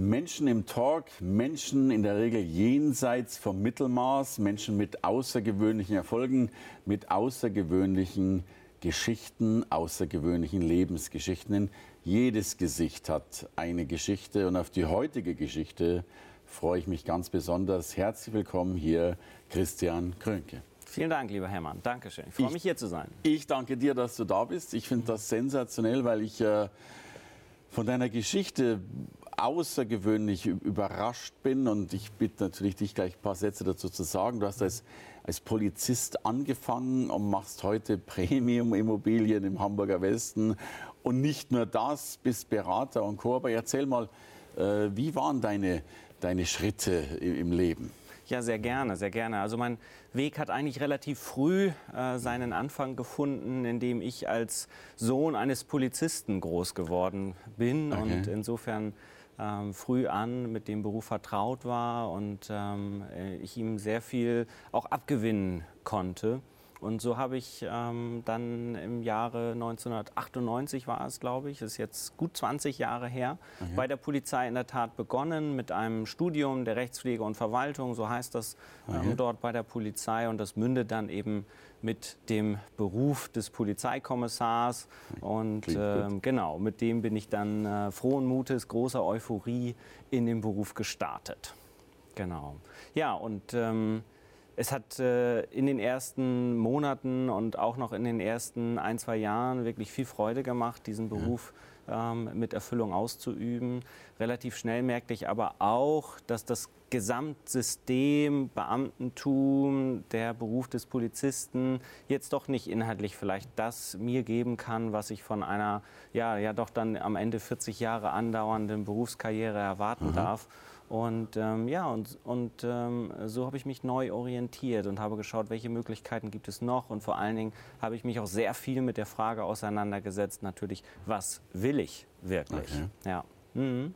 Menschen im Talk, Menschen in der Regel jenseits vom Mittelmaß, Menschen mit außergewöhnlichen Erfolgen, mit außergewöhnlichen Geschichten, außergewöhnlichen Lebensgeschichten. Jedes Gesicht hat eine Geschichte und auf die heutige Geschichte freue ich mich ganz besonders. Herzlich willkommen hier, Christian Krönke. Vielen Dank, lieber Hermann. Dankeschön. Ich freue ich, mich hier zu sein. Ich danke dir, dass du da bist. Ich finde das sensationell, weil ich äh, von deiner Geschichte außergewöhnlich überrascht bin und ich bitte natürlich dich gleich ein paar Sätze dazu zu sagen. Du hast als, als Polizist angefangen und machst heute Premium-Immobilien im Hamburger Westen und nicht nur das, bist Berater und Co. Aber erzähl mal, äh, wie waren deine, deine Schritte im Leben? Ja, sehr gerne, sehr gerne. Also mein Weg hat eigentlich relativ früh äh, seinen Anfang gefunden, indem ich als Sohn eines Polizisten groß geworden bin okay. und insofern ähm, früh an mit dem Beruf vertraut war und ähm, äh, ich ihm sehr viel auch abgewinnen konnte. Und so habe ich ähm, dann im Jahre 1998 war es, glaube ich, ist jetzt gut 20 Jahre her, okay. bei der Polizei in der Tat begonnen mit einem Studium der Rechtspflege und Verwaltung, so heißt das okay. ähm, dort bei der Polizei. Und das mündet dann eben mit dem Beruf des Polizeikommissars. Und äh, genau, mit dem bin ich dann äh, frohen Mutes, großer Euphorie in den Beruf gestartet. Genau. Ja, und ähm, es hat äh, in den ersten Monaten und auch noch in den ersten ein, zwei Jahren wirklich viel Freude gemacht, diesen Beruf ähm, mit Erfüllung auszuüben. Relativ schnell merkte ich aber auch, dass das Gesamtsystem, Beamtentum, der Beruf des Polizisten jetzt doch nicht inhaltlich vielleicht das mir geben kann, was ich von einer ja, ja doch dann am Ende 40 Jahre andauernden Berufskarriere erwarten mhm. darf. Und ähm, ja, und, und ähm, so habe ich mich neu orientiert und habe geschaut, welche Möglichkeiten gibt es noch. Und vor allen Dingen habe ich mich auch sehr viel mit der Frage auseinandergesetzt, natürlich, was will ich wirklich? Okay. Ja. Mhm.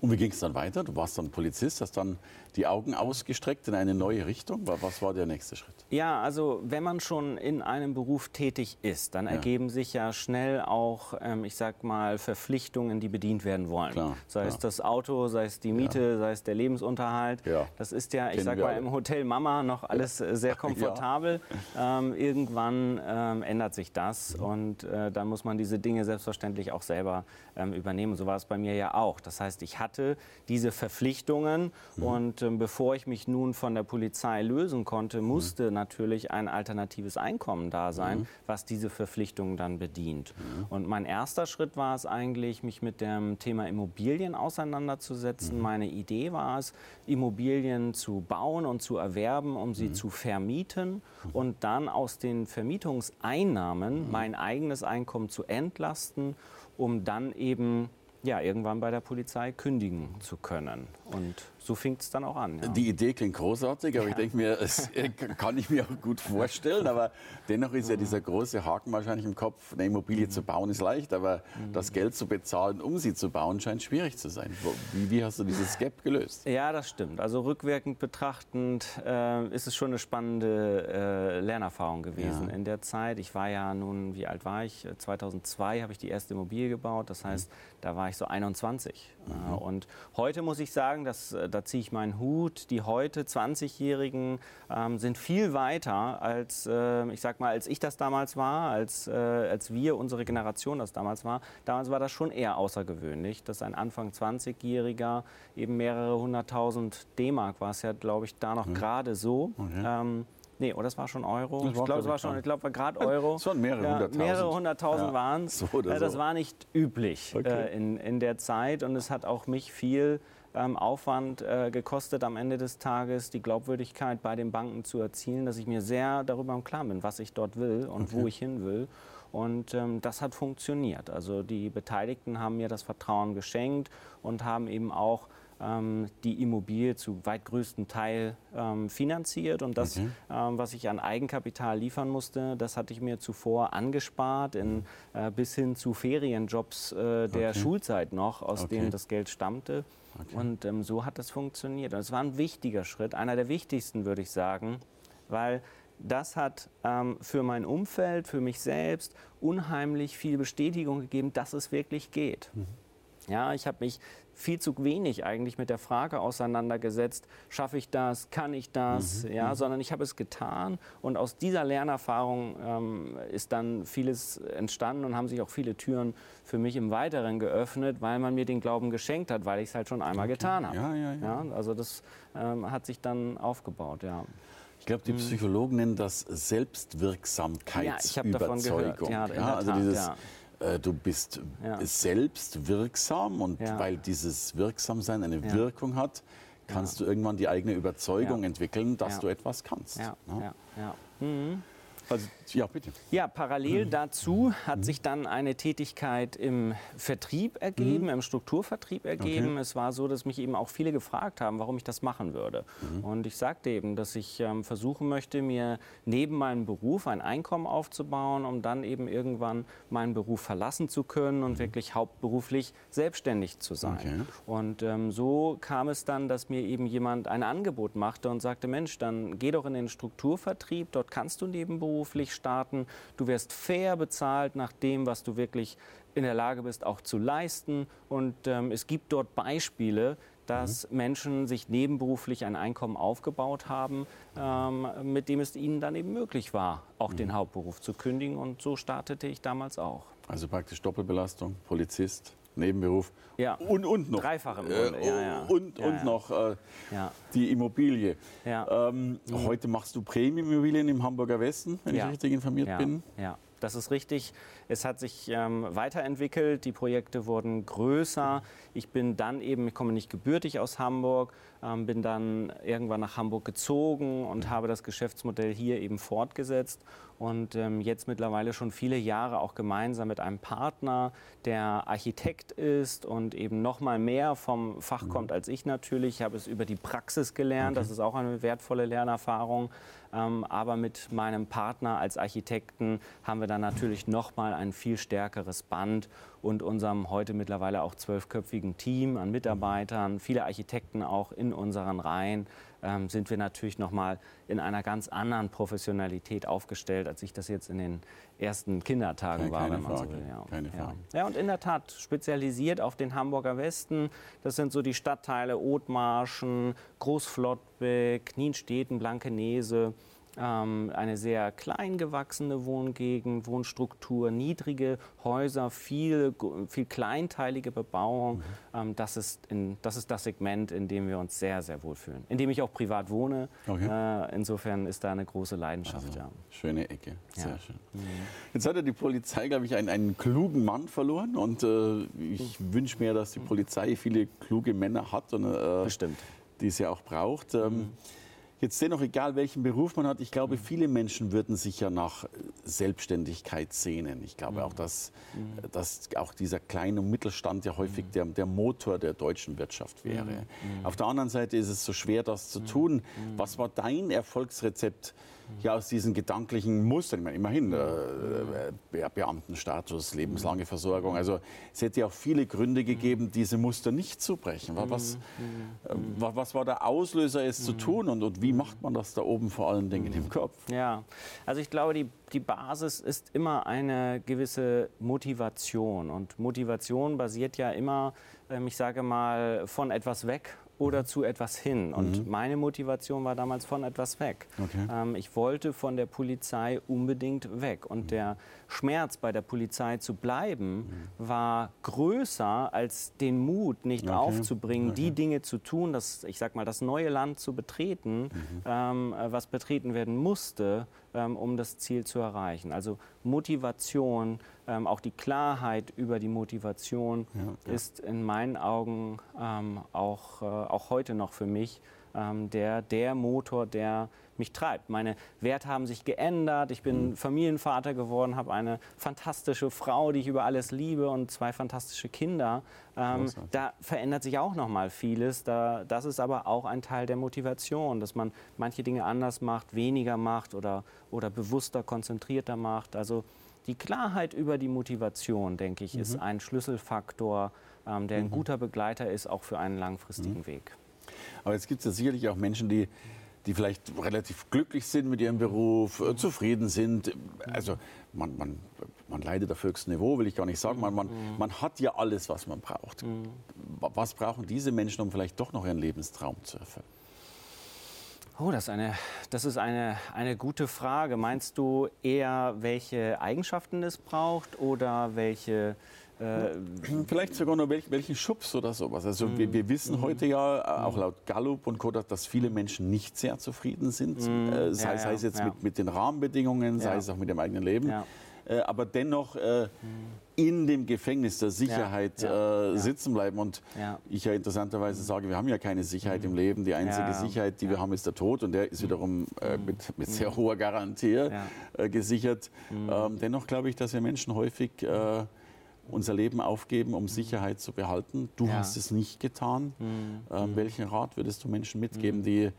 Und wie ging es dann weiter? Du warst dann Polizist, hast dann die Augen ausgestreckt in eine neue Richtung. Was war der nächste Schritt? Ja, also wenn man schon in einem Beruf tätig ist, dann ja. ergeben sich ja schnell auch, ähm, ich sag mal, Verpflichtungen, die bedient werden wollen. Klar, sei klar. es das Auto, sei es die Miete, ja. sei es der Lebensunterhalt. Ja. Das ist ja, ich Kennen sag mal, im Hotel Mama noch alles äh, sehr komfortabel. Ähm, irgendwann ähm, ändert sich das und äh, dann muss man diese Dinge selbstverständlich auch selber ähm, übernehmen. So war es bei mir ja auch. Das heißt, ich hatte diese Verpflichtungen mhm. und ähm, bevor ich mich nun von der Polizei lösen konnte, mhm. musste mhm. natürlich ein alternatives Einkommen da sein, mhm. was diese Verpflichtungen dann bedient. Mhm. Und mein erster Schritt war es eigentlich, mich mit dem Thema Immobilien auseinanderzusetzen. Mhm. Meine Idee war es, Immobilien zu bauen und zu erwerben, um sie zu vermieten und dann aus den Vermietungseinnahmen mein eigenes Einkommen zu entlasten, um dann eben ja, irgendwann bei der Polizei kündigen zu können. Und so fing es dann auch an. Ja. Die Idee klingt großartig, aber ja. ich denke mir, es kann ich mir auch gut vorstellen. Aber dennoch ist ja dieser große Haken wahrscheinlich im Kopf, eine Immobilie mhm. zu bauen ist leicht, aber mhm. das Geld zu bezahlen, um sie zu bauen, scheint schwierig zu sein. Wie, wie hast du dieses Gap gelöst? Ja, das stimmt. Also rückwirkend betrachtend äh, ist es schon eine spannende äh, Lernerfahrung gewesen ja. in der Zeit. Ich war ja nun, wie alt war ich? 2002 habe ich die erste Immobilie gebaut. Das heißt, mhm. da war ich so 21. Mhm. Und heute muss ich sagen, dass äh, da ziehe ich meinen Hut. Die heute 20-Jährigen ähm, sind viel weiter als, äh, ich sag mal, als ich das damals war, als, äh, als wir, unsere Generation das damals war. Damals war das schon eher außergewöhnlich, dass ein Anfang 20-Jähriger eben mehrere hunderttausend D-Mark war es ja, glaube ich, da noch mhm. gerade so. Okay. Ähm, Nee, oder oh, das war schon Euro. Das ich glaube, es war schon, ich glaube, gerade Euro. Es waren mehrere ja, hunderttausend. Mehrere hunderttausend ja, waren es. So das so. war nicht üblich okay. äh, in, in der Zeit und es hat auch mich viel ähm, Aufwand äh, gekostet, am Ende des Tages die Glaubwürdigkeit bei den Banken zu erzielen, dass ich mir sehr darüber im Klaren bin, was ich dort will und okay. wo ich hin will. Und ähm, das hat funktioniert. Also die Beteiligten haben mir das Vertrauen geschenkt und haben eben auch die Immobilie zu weit größten Teil ähm, finanziert. Und das, okay. ähm, was ich an Eigenkapital liefern musste, das hatte ich mir zuvor angespart, in, äh, bis hin zu Ferienjobs äh, der okay. Schulzeit noch, aus okay. denen das Geld stammte. Und ähm, so hat das funktioniert. Und es war ein wichtiger Schritt, einer der wichtigsten, würde ich sagen, weil das hat ähm, für mein Umfeld, für mich selbst unheimlich viel Bestätigung gegeben, dass es wirklich geht. Mhm. Ja, ich habe mich viel zu wenig eigentlich mit der Frage auseinandergesetzt, schaffe ich das, kann ich das, mhm. ja, mhm. sondern ich habe es getan und aus dieser Lernerfahrung ähm, ist dann vieles entstanden und haben sich auch viele Türen für mich im Weiteren geöffnet, weil man mir den Glauben geschenkt hat, weil ich es halt schon einmal okay. getan habe. Ja, ja, ja. also das ähm, hat sich dann aufgebaut, ja. Ich glaube, die mhm. Psychologen nennen das Selbstwirksamkeitsüberzeugung. Ja, ja, ja, also Tat, dieses ja. Äh, du bist ja. selbst wirksam und ja. weil dieses Wirksamsein eine ja. Wirkung hat, kannst du irgendwann die eigene Überzeugung entwickeln, dass du etwas kannst. Ja. Mhm. Also, ja, bitte. Ja, parallel mhm. dazu hat mhm. sich dann eine Tätigkeit im Vertrieb ergeben, mhm. im Strukturvertrieb ergeben. Okay. Es war so, dass mich eben auch viele gefragt haben, warum ich das machen würde. Mhm. Und ich sagte eben, dass ich ähm, versuchen möchte, mir neben meinem Beruf ein Einkommen aufzubauen, um dann eben irgendwann meinen Beruf verlassen zu können und mhm. wirklich hauptberuflich selbstständig zu sein. Okay. Und ähm, so kam es dann, dass mir eben jemand ein Angebot machte und sagte, Mensch, dann geh doch in den Strukturvertrieb, dort kannst du nebenberuflich beruflich starten. Du wirst fair bezahlt nach dem, was du wirklich in der Lage bist, auch zu leisten. Und ähm, es gibt dort Beispiele, dass mhm. Menschen sich nebenberuflich ein Einkommen aufgebaut haben, ähm, mit dem es ihnen dann eben möglich war, auch mhm. den Hauptberuf zu kündigen. Und so startete ich damals auch. Also praktisch Doppelbelastung, Polizist, Nebenberuf ja. und, und noch. Dreifach im Grunde, äh, ja, ja. Und, und ja, noch äh, die Immobilie. Ähm, mhm. Heute machst du Prämienimmobilien im Hamburger Westen, wenn ich richtig informiert bin. Ja, das ist richtig. Es hat sich ähm, weiterentwickelt, die Projekte wurden größer. Ich bin dann eben, ich komme nicht gebürtig aus Hamburg, ähm, bin dann irgendwann nach Hamburg gezogen und habe das Geschäftsmodell hier eben fortgesetzt und ähm, jetzt mittlerweile schon viele Jahre auch gemeinsam mit einem Partner, der Architekt ist und eben noch mal mehr vom Fach mhm. kommt als ich natürlich. Ich habe es über die Praxis gelernt, das ist auch eine wertvolle Lernerfahrung. Ähm, aber mit meinem Partner als Architekten haben wir dann natürlich noch mal ein viel stärkeres Band und unserem heute mittlerweile auch zwölfköpfigen Team an Mitarbeitern, viele Architekten auch in unseren Reihen, ähm, sind wir natürlich noch mal in einer ganz anderen Professionalität aufgestellt, als ich das jetzt in den ersten Kindertagen keine, war, wenn man Frage. so will. Ja. Keine Frage. Ja. ja, und in der Tat spezialisiert auf den Hamburger Westen. Das sind so die Stadtteile Othmarschen, Großflottbeck, Nienstedten, Blankenese eine sehr klein gewachsene Wohngegend, Wohnstruktur, niedrige Häuser, viel, viel kleinteilige Bebauung. Mhm. Ähm, das, ist in, das ist das Segment, in dem wir uns sehr, sehr wohlfühlen. In dem ich auch privat wohne. Okay. Äh, insofern ist da eine große Leidenschaft. Also, ja. Schöne Ecke, sehr ja. schön. Mhm. Jetzt hat ja die Polizei, glaube ich, einen, einen klugen Mann verloren. Und äh, ich mhm. wünsche mir, dass die Polizei viele kluge Männer hat und äh, Bestimmt. die sie auch braucht. Ähm, mhm. Jetzt dennoch, egal welchen Beruf man hat, ich glaube, viele Menschen würden sich ja nach Selbstständigkeit sehnen. Ich glaube auch, dass, mhm. dass auch dieser kleine Mittelstand ja häufig der, der Motor der deutschen Wirtschaft wäre. Mhm. Auf der anderen Seite ist es so schwer, das zu tun. Was war dein Erfolgsrezept? ja aus diesen gedanklichen Mustern, ich meine, immerhin äh, äh, Beamtenstatus, lebenslange Versorgung, also es hätte ja auch viele Gründe gegeben, diese Muster nicht zu brechen. Was, äh, was war der Auslöser, es zu tun und, und wie macht man das da oben vor allen Dingen im Kopf? Ja, also ich glaube, die, die Basis ist immer eine gewisse Motivation und Motivation basiert ja immer, ähm, ich sage mal, von etwas weg oder zu etwas hin. Und mhm. meine Motivation war damals von etwas weg. Okay. Ähm, ich wollte von der Polizei unbedingt weg. Und mhm. der Schmerz, bei der Polizei zu bleiben, mhm. war größer als den Mut, nicht okay. aufzubringen, okay. die Dinge zu tun, das, ich sag mal, das neue Land zu betreten, mhm. ähm, was betreten werden musste, ähm, um das Ziel zu erreichen. Also Motivation, ähm, auch die Klarheit über die Motivation ja, ja. ist in meinen Augen ähm, auch, äh, auch heute noch für mich ähm, der, der Motor, der mich treibt. Meine Werte haben sich geändert. Ich bin mhm. Familienvater geworden, habe eine fantastische Frau, die ich über alles liebe und zwei fantastische Kinder. Ähm, da verändert sich auch noch mal vieles. Da, das ist aber auch ein Teil der Motivation, dass man manche Dinge anders macht, weniger macht oder, oder bewusster, konzentrierter macht. Also die Klarheit über die Motivation, denke ich, mhm. ist ein Schlüsselfaktor, ähm, der ein mhm. guter Begleiter ist, auch für einen langfristigen mhm. Weg. Aber jetzt gibt es ja sicherlich auch Menschen, die die vielleicht relativ glücklich sind mit ihrem Beruf, äh, zufrieden sind. Also man, man, man leidet auf höchstem Niveau, will ich gar nicht sagen. Man, man, man hat ja alles, was man braucht. Was brauchen diese Menschen, um vielleicht doch noch ihren Lebenstraum zu erfüllen? Oh, das ist, eine, das ist eine, eine gute Frage. Meinst du eher, welche Eigenschaften es braucht oder welche Vielleicht sogar nur welch, welchen Schubs oder sowas. Also wir, wir, wissen mhm. heute ja, äh, auch laut Gallup und Co., dass viele Menschen nicht sehr zufrieden sind. Mhm. Äh, sei, ja, sei, es jetzt ja. mit, mit, den Rahmenbedingungen, sei es auch mit dem eigenen Leben. Äh, aber dennoch äh, in dem Gefängnis der Sicherheit äh, sitzen bleiben. Und ich ja interessanterweise mhm. sage, wir haben ja keine Sicherheit im Leben. Die einzige Sicherheit, die wir haben, ist der Tod. Und der ist wiederum mhm. mit, mit, sehr hoher Garantie gesichert. Ähm, dennoch glaube ich, dass wir Menschen häufig unser Leben aufgeben, um Sicherheit zu behalten. Du ja. hast es nicht getan. Mhm. Ähm, welchen Rat würdest du Menschen mitgeben, mhm. die,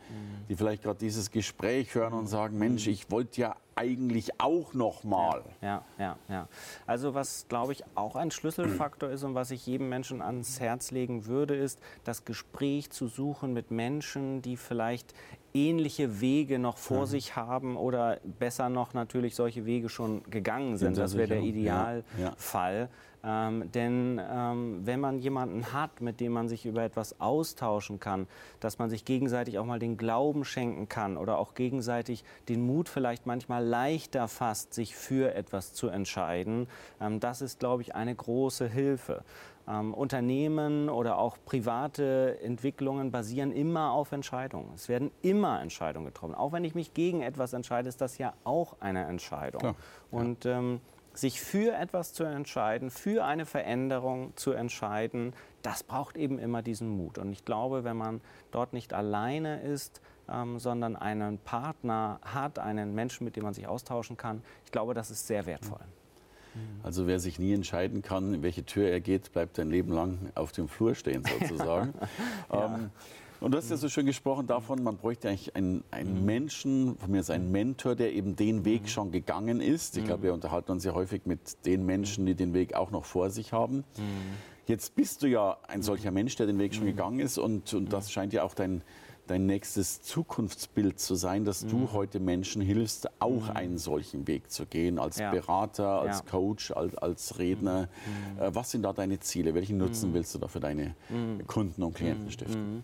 die vielleicht gerade dieses Gespräch hören und sagen, Mensch, ich wollte ja eigentlich auch noch mal. Ja, ja, ja. Also was, glaube ich, auch ein Schlüsselfaktor ist und was ich jedem Menschen ans Herz legen würde, ist, das Gespräch zu suchen mit Menschen, die vielleicht ähnliche Wege noch vor ja. sich haben oder besser noch natürlich solche Wege schon gegangen sind. Das wäre der Idealfall. Ja. Ähm, denn ähm, wenn man jemanden hat, mit dem man sich über etwas austauschen kann, dass man sich gegenseitig auch mal den Glauben schenken kann oder auch gegenseitig den Mut vielleicht manchmal leichter fasst, sich für etwas zu entscheiden, ähm, das ist, glaube ich, eine große Hilfe. Ähm, Unternehmen oder auch private Entwicklungen basieren immer auf Entscheidungen. Es werden immer Entscheidungen getroffen. Auch wenn ich mich gegen etwas entscheide, ist das ja auch eine Entscheidung. Klar. Und ähm, sich für etwas zu entscheiden, für eine Veränderung zu entscheiden, das braucht eben immer diesen Mut. Und ich glaube, wenn man dort nicht alleine ist, ähm, sondern einen Partner hat, einen Menschen, mit dem man sich austauschen kann, ich glaube, das ist sehr wertvoll. Also wer sich nie entscheiden kann, in welche Tür er geht, bleibt ein Leben lang auf dem Flur stehen sozusagen. ja. ähm, und du hast ja so schön gesprochen davon, man bräuchte eigentlich einen, einen mhm. Menschen, von mir ist ein Mentor, der eben den Weg mhm. schon gegangen ist. Ich glaube, wir unterhalten uns ja häufig mit den Menschen, die den Weg auch noch vor sich haben. Jetzt bist du ja ein solcher Mensch, der den Weg schon gegangen ist und, und das scheint ja auch dein, dein nächstes Zukunftsbild zu sein, dass mhm. du heute Menschen hilfst, auch mhm. einen solchen Weg zu gehen, als ja. Berater, als ja. Coach, als, als Redner. Mhm. Äh, was sind da deine Ziele? Welchen Nutzen mhm. willst du da für deine mhm. Kunden und Klienten stiften?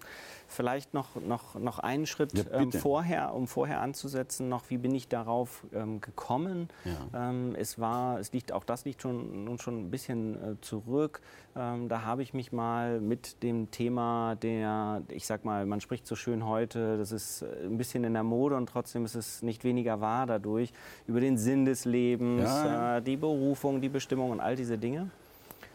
Vielleicht noch, noch, noch einen Schritt ja, ähm, vorher, um vorher anzusetzen, noch, wie bin ich darauf ähm, gekommen? Ja. Ähm, es war, es liegt, auch das liegt schon, nun schon ein bisschen äh, zurück. Ähm, da habe ich mich mal mit dem Thema der, ich sag mal, man spricht so schön heute, das ist äh, ein bisschen in der Mode und trotzdem ist es nicht weniger wahr dadurch, über den Sinn des Lebens, ja. äh, die Berufung, die Bestimmung und all diese Dinge.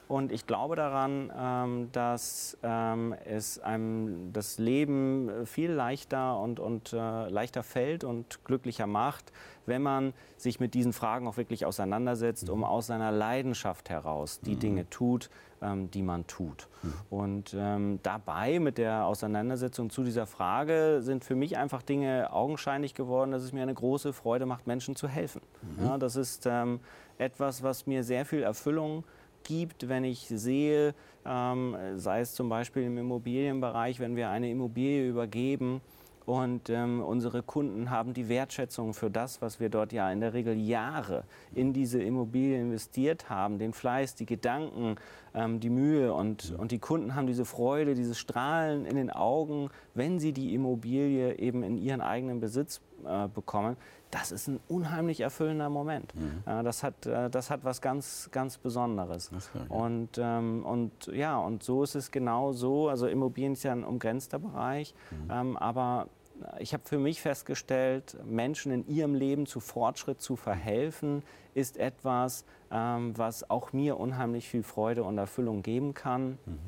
Und ich glaube daran, ähm, dass ähm, es einem das Leben viel leichter und, und äh, leichter fällt und glücklicher macht, wenn man sich mit diesen Fragen auch wirklich auseinandersetzt, um aus seiner Leidenschaft heraus die mhm. Dinge tut, ähm, die man tut. Mhm. Und ähm, dabei mit der Auseinandersetzung zu dieser Frage sind für mich einfach Dinge augenscheinlich geworden, dass es mir eine große Freude macht, Menschen zu helfen. Mhm. Ja, das ist ähm, etwas, was mir sehr viel Erfüllung gibt, wenn ich sehe, ähm, sei es zum Beispiel im Immobilienbereich, wenn wir eine Immobilie übergeben und ähm, unsere Kunden haben die Wertschätzung für das, was wir dort ja in der Regel Jahre in diese Immobilie investiert haben, den Fleiß, die Gedanken, ähm, die Mühe und, und die Kunden haben diese Freude, dieses Strahlen in den Augen, wenn sie die Immobilie eben in ihren eigenen Besitz äh, bekommen das ist ein unheimlich erfüllender Moment. Mhm. Das, hat, äh, das hat was ganz, ganz Besonderes. Klar, ja. Und, ähm, und ja, und so ist es genau so. Also Immobilien ist ja ein umgrenzter Bereich, mhm. ähm, aber ich habe für mich festgestellt, Menschen in ihrem Leben zu Fortschritt zu verhelfen, ist etwas, ähm, was auch mir unheimlich viel Freude und Erfüllung geben kann. Mhm.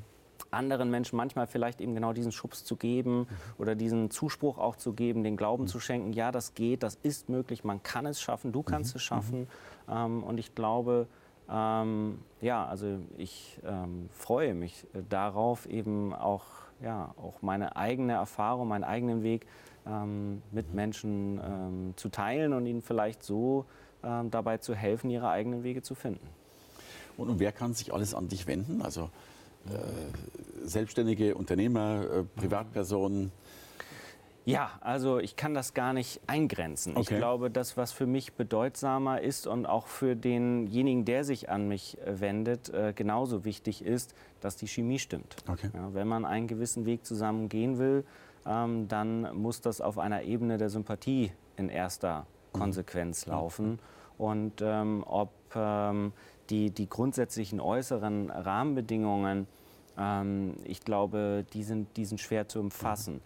Anderen Menschen manchmal vielleicht eben genau diesen Schubs zu geben mhm. oder diesen Zuspruch auch zu geben, den Glauben mhm. zu schenken, ja, das geht, das ist möglich, man kann es schaffen, du kannst mhm. es schaffen. Mhm. Ähm, und ich glaube, ähm, ja, also ich ähm, freue mich darauf, eben auch, ja, auch meine eigene Erfahrung, meinen eigenen Weg ähm, mit mhm. Menschen ähm, zu teilen und ihnen vielleicht so ähm, dabei zu helfen, ihre eigenen Wege zu finden. Und, und wer kann sich alles an dich wenden? Also äh, selbstständige Unternehmer, äh, Privatpersonen? Ja, also ich kann das gar nicht eingrenzen. Okay. Ich glaube, das, was für mich bedeutsamer ist und auch für denjenigen, der sich an mich äh, wendet, äh, genauso wichtig ist, dass die Chemie stimmt. Okay. Ja, wenn man einen gewissen Weg zusammen gehen will, ähm, dann muss das auf einer Ebene der Sympathie in erster mhm. Konsequenz mhm. laufen. Und ähm, ob ähm, die, die grundsätzlichen äußeren Rahmenbedingungen, ähm, ich glaube, die sind, die sind schwer zu umfassen. Mhm.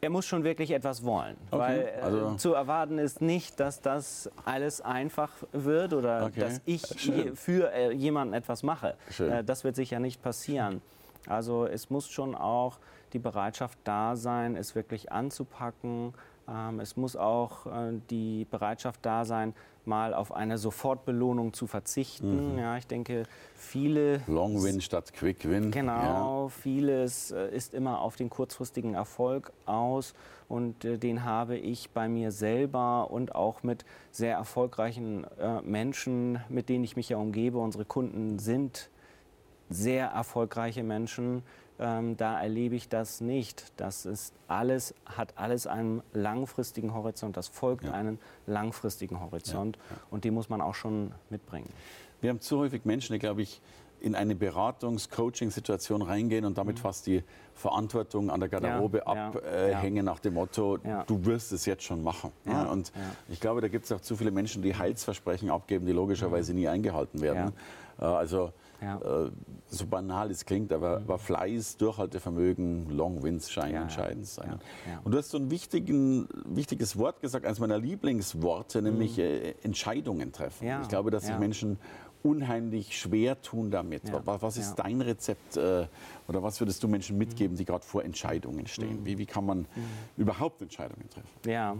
Er muss schon wirklich etwas wollen, okay. weil äh, also zu erwarten ist nicht, dass das alles einfach wird oder okay. dass ich Schön. für äh, jemanden etwas mache. Äh, das wird sicher nicht passieren. Also es muss schon auch die Bereitschaft da sein, es wirklich anzupacken. Ähm, es muss auch äh, die Bereitschaft da sein, mal auf eine Sofortbelohnung zu verzichten. Mhm. Ja, ich denke, viele. Long Win statt Quick Win. Genau, ja. vieles äh, ist immer auf den kurzfristigen Erfolg aus und äh, den habe ich bei mir selber und auch mit sehr erfolgreichen äh, Menschen, mit denen ich mich ja umgebe. Unsere Kunden sind sehr erfolgreiche Menschen ähm, da erlebe ich das nicht. Das ist alles, hat alles einen langfristigen Horizont. Das folgt ja. einem langfristigen Horizont ja. Und den muss man auch schon mitbringen. Wir haben zu häufig Menschen, die, glaube ich, in eine Beratungs-Coaching-Situation reingehen und damit mhm. fast die Verantwortung an der Garderobe abhängen ja, nach dem Motto, du wirst es jetzt schon machen. und ich glaube, da gibt es auch zu viele Menschen, die Heilsversprechen abgeben, die logischerweise mhm. nie eingehalten werden. Äh, also ja. Äh, so banal es klingt, aber, aber Fleiß, Durchhaltevermögen, Long Wins scheinen ja, entscheidend sein. Ja, Und du hast so ein wichtiges Wort gesagt, eines meiner Lieblingsworte, nämlich mhm. äh, Entscheidungen treffen. Ich glaube, dass sich Menschen unheimlich schwer tun damit. Was ist dein Rezept äh, oder was würdest du Menschen mitgeben, die gerade vor Entscheidungen stehen? Mhm. Wie, wie kann man mhm. überhaupt Entscheidungen treffen? Ja,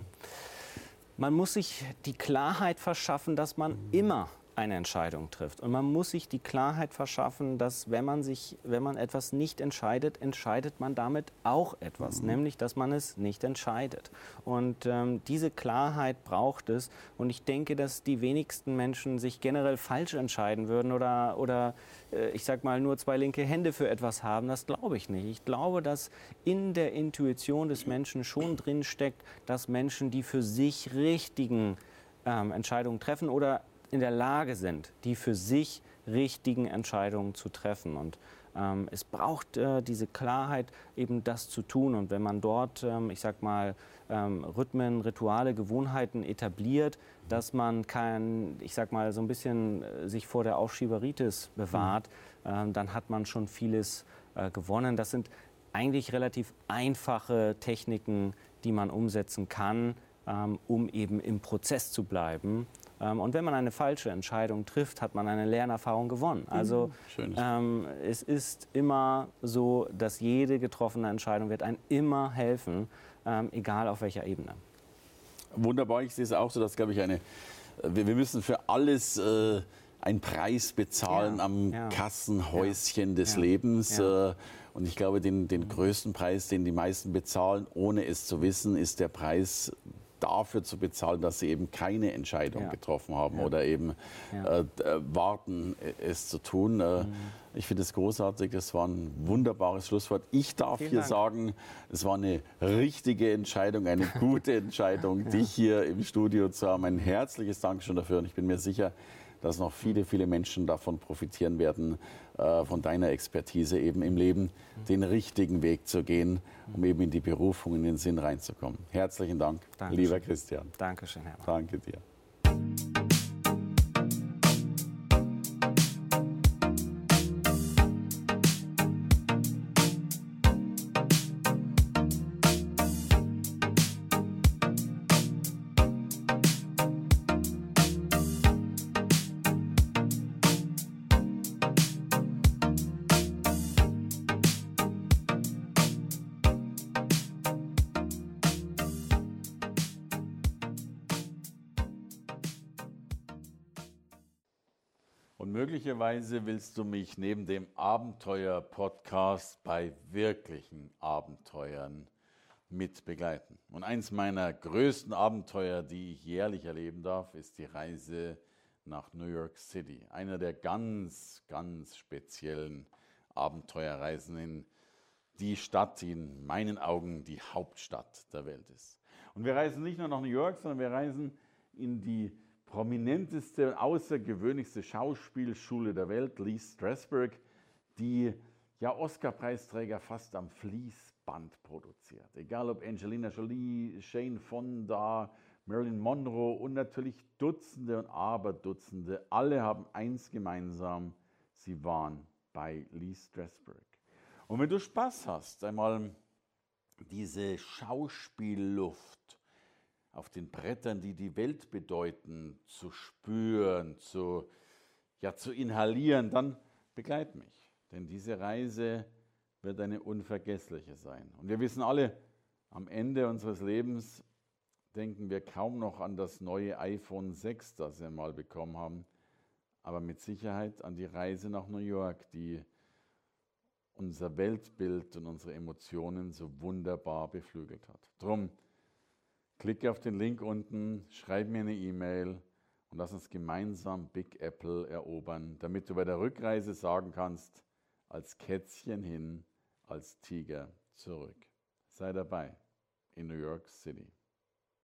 man muss sich die Klarheit verschaffen, dass man mhm. immer eine Entscheidung trifft. Und man muss sich die Klarheit verschaffen, dass wenn man sich, wenn man etwas nicht entscheidet, entscheidet man damit auch etwas, mhm. nämlich dass man es nicht entscheidet. Und ähm, diese Klarheit braucht es. Und ich denke, dass die wenigsten Menschen sich generell falsch entscheiden würden oder, oder äh, ich sag mal, nur zwei linke Hände für etwas haben. Das glaube ich nicht. Ich glaube, dass in der Intuition des Menschen schon drin steckt, dass Menschen die für sich richtigen ähm, Entscheidungen treffen oder in der Lage sind, die für sich richtigen Entscheidungen zu treffen. Und ähm, es braucht äh, diese Klarheit, eben das zu tun. Und wenn man dort, ähm, ich sag mal, ähm, Rhythmen, Rituale, Gewohnheiten etabliert, dass man kein, ich sag mal, so ein bisschen äh, sich vor der Aufschieberitis bewahrt, mhm. dann hat man schon vieles äh, gewonnen. Das sind eigentlich relativ einfache Techniken, die man umsetzen kann, ähm, um eben im Prozess zu bleiben ähm, und wenn man eine falsche Entscheidung trifft, hat man eine Lernerfahrung gewonnen. Mhm. Also ähm, es ist immer so, dass jede getroffene Entscheidung wird einem immer helfen, ähm, egal auf welcher Ebene. Wunderbar, ich sehe es auch so, dass, glaube ich, eine, wir, wir müssen für alles äh, einen Preis bezahlen ja, am ja. Kassenhäuschen ja, des Lebens. Äh, und ich glaube, den, den größten Preis, den die meisten bezahlen, ohne es zu wissen, ist der Preis dafür zu bezahlen, dass sie eben keine Entscheidung ja. getroffen haben ja. oder eben ja. äh, äh warten, äh, es zu tun. Äh, mhm. Ich finde es großartig, das war ein wunderbares Schlusswort. Ich darf Vielen hier Dank. sagen, es war eine richtige Entscheidung, eine gute Entscheidung, dich hier im Studio zu haben. Ein herzliches Dankeschön dafür und ich bin mir sicher, dass noch viele, viele Menschen davon profitieren werden, äh, von deiner Expertise eben im Leben, den richtigen Weg zu gehen, um eben in die Berufung, in den Sinn reinzukommen. Herzlichen Dank, Dankeschön. lieber Christian. Dankeschön, Herr. Danke dir. Möglicherweise willst du mich neben dem Abenteuer-Podcast bei wirklichen Abenteuern mit begleiten. Und eins meiner größten Abenteuer, die ich jährlich erleben darf, ist die Reise nach New York City. Einer der ganz, ganz speziellen Abenteuerreisen in die Stadt, die in meinen Augen die Hauptstadt der Welt ist. Und wir reisen nicht nur nach New York, sondern wir reisen in die prominenteste außergewöhnlichste Schauspielschule der Welt, Lee Strasberg, die ja Oscar-Preisträger fast am Fließband produziert. Egal ob Angelina Jolie, Shane Fonda, Marilyn Monroe und natürlich Dutzende und Aberdutzende, alle haben eins gemeinsam, sie waren bei Lee Strasberg. Und wenn du Spaß hast, einmal diese Schauspielluft auf den Brettern, die die Welt bedeuten, zu spüren, zu, ja, zu inhalieren, dann begleit mich. Denn diese Reise wird eine unvergessliche sein. Und wir wissen alle, am Ende unseres Lebens denken wir kaum noch an das neue iPhone 6, das wir mal bekommen haben, aber mit Sicherheit an die Reise nach New York, die unser Weltbild und unsere Emotionen so wunderbar beflügelt hat. Drum, klicke auf den Link unten, schreib mir eine E-Mail und lass uns gemeinsam Big Apple erobern, damit du bei der Rückreise sagen kannst, als Kätzchen hin, als Tiger zurück. Sei dabei in New York City.